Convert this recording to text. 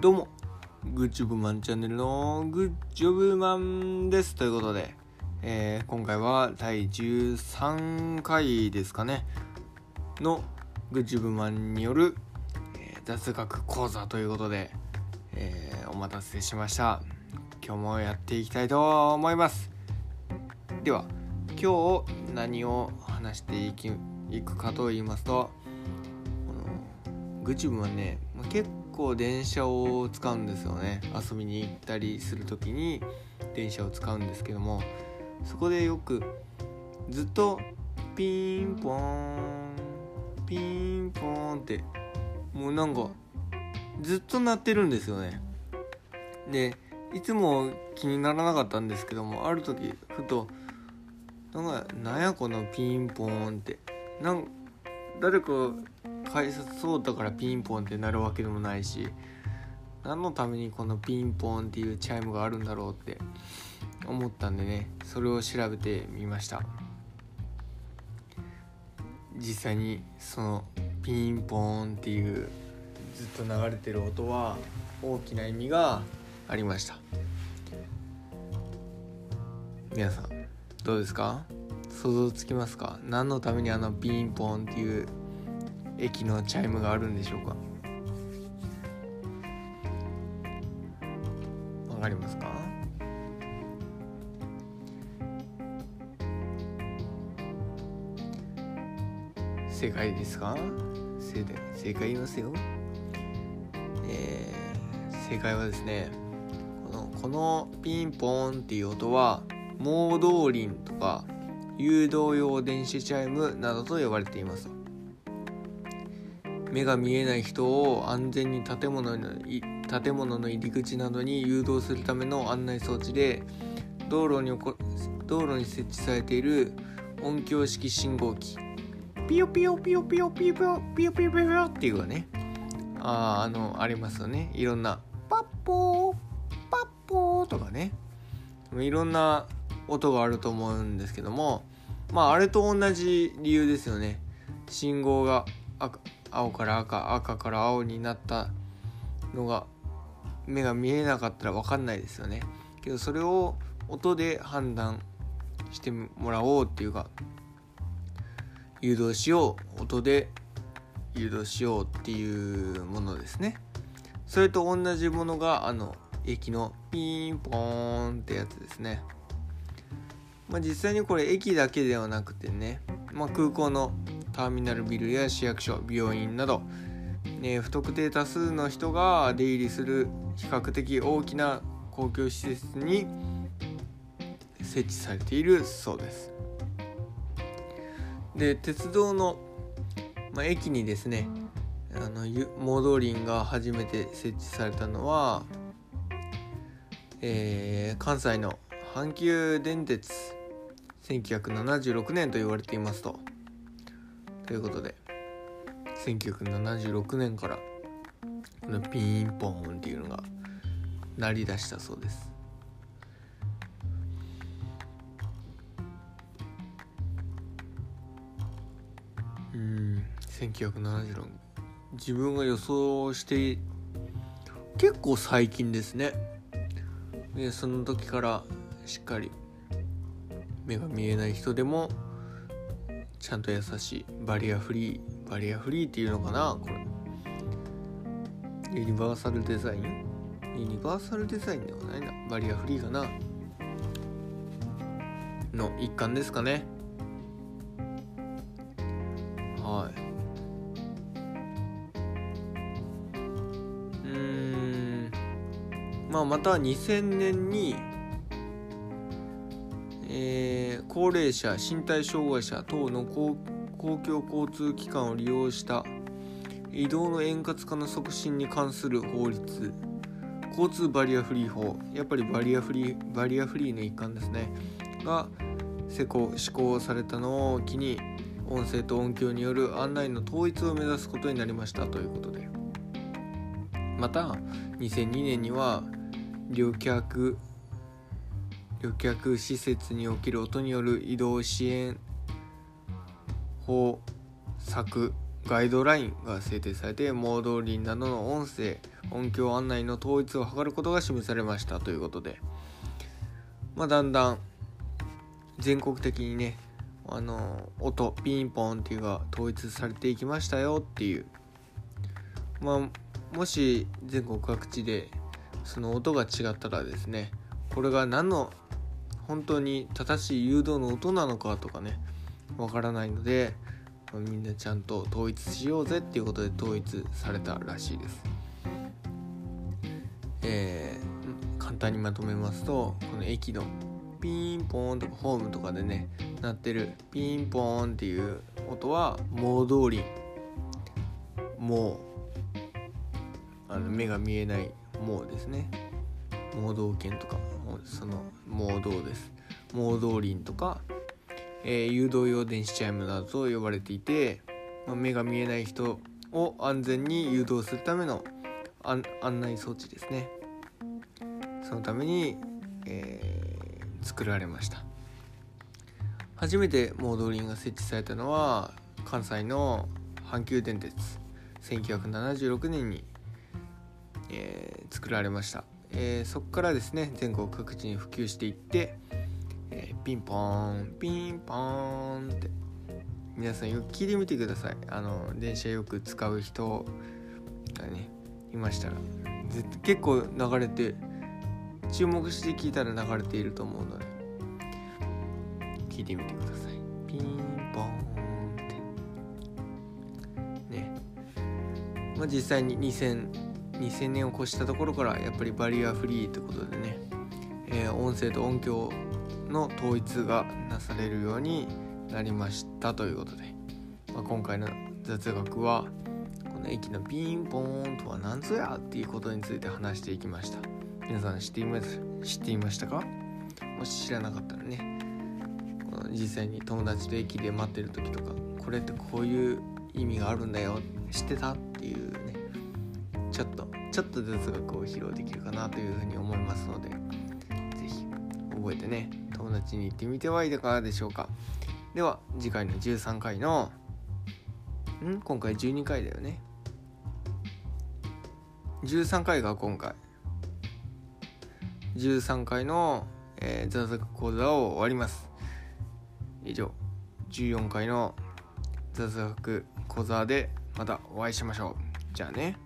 どうも、グッジョブマンチャンネルのグッジョブマンです。ということで、えー、今回は第13回ですかね、のグッジョブマンによる、えー、雑学講座ということで、えー、お待たせしました。今日もやっていきたいと思います。では、今日何を話していきいくかと言いますと、グッジョブマンね、結構電車を使うんですよね。遊びに行ったりする時に電車を使うんですけどもそこでよくずっとピンポーンピンポーンってもうなんかずっと鳴ってるんですよね。でいつも気にならなかったんですけどもある時ふとなんかなやこのピンポーンって。なん誰か改札通ったからピンポンってなるわけでもないし何のためにこのピンポンっていうチャイムがあるんだろうって思ったんでねそれを調べてみました。実際にそのピンポンっていうずっと流れてる音は大きな意味がありました。皆さんどうですか？想像つきますか？何のためにあのピンポンっていう駅のチャイムがあるんでしょうか？わかりますか？正解ですか？正正解言いますよ。えー、正解はですねこのこのピンポーンっていう音は盲導輪とか誘導用電子チャイムなどと呼ばれています。目が見えない人を安全に建物の建物の入り口などに誘導するための案内装置で道路に道路に設置されている音響式信号機。ピヨピヨピヨピヨピヨピヨピヨピヨピヨっていうのがねああのありますよね。いろんなパッポーパッポーとかね。いろんな音があると思うんですけどもまああれと同じ理由ですよね。信号が青から赤赤から青になったのが目が見えなかったら分かんないですよね。けどそれを音で判断してもらおうっていうか誘導しよう音で誘導しようっていうものですね。それと同じものがあの駅のピンポーンってやつですね。まあ実際にこれ駅だけではなくてね、まあ、空港のターミナルビルや市役所病院など、ね、不特定多数の人が出入りする比較的大きな公共施設に設置されているそうです。で鉄道の、まあ、駅にですねあのモードリンが初めて設置されたのは、えー、関西の阪急電鉄1976年と言われていますと。ということで。1976年からこのピンポンっていうのが鳴り出したそうです。うん1976自分が予想して結構最近ですね。でその時からしっかり目が見えない人でもちゃんと優しいバリアフリーバリアフリーっていうのかなこれ。ユニバーサルデザイン？ユニバーサルデザインではないな。バリアフリーかな。の一環ですかね。はい。うん。まあまた2000年にえー、高齢者身体障害者等の公共交通機関を利用した移動の円滑化の促進に関する法律。交通バリアフリー法。やっぱりバリアフリーバリアフリーの一環ですね。が施行施行されたのを機に音声と音響による案内の統一を目指すことになりました。ということで。また2002年には旅客旅客施設における音による移動支援法策ガイドラインが制定されてモードリンなどの音声音響案内の統一を図ることが示されましたということで、まあ、だんだん全国的にねあの音ピンポンっていうのが統一されていきましたよっていう。まあもし全国各地でその音が違ったらですねこれが何の本当に正しい誘導の音なのかとかねわからないのでみんなちゃんと統一しようぜっていうことで統一されたらしいです。えー、簡単にまとめますとこの駅のピンポーンとかホームとかでね鳴ってるピンポーンっていう音は盲導林もうあの目が見えない盲ですね盲導犬とかその盲導です。盲導林とか、えー、誘導用電子チャイムなどと呼ばれていて、まあ、目が見えない人を安全に誘導するための案内装置ですね。そのために、えー、作られました。初めてモードリンが設置されたのは関西の阪急電鉄1976年に、えー、作られました、えー、そこからですね全国各地に普及していって、えー、ピンポーンピンポーンって。皆さんよく聞いてみてください。あの電車よく使う人がねいましたら。結構流れて注目して聞いたら流れていると思うので聞いてみてください。ピンポーンって。ね。まあ実際に2000 2000年を越したところからやっぱりバリアフリーということでね、えー、音声と音響の統一がなされるようになりましたということで、まあ、今回の雑学はこの駅のピンポーンとは何ぞやっていうことについて話していきました。皆さん知っていま知っていましたか？もし知らなかったらね実際に友達と駅で待ってる時とかこれってこういう意味があるんだよ知ってた？っていうちょっとちょっと雑学を披露できるかなというふうに思いますので是非覚えてね友達に行ってみてはいかがでしょうか。では次回の13回のん？今回12回だよね。13回が今回。13回の、えー、雑学講座を終わります。以上14回の雑学講座でまたお会いしましょう。じゃあね。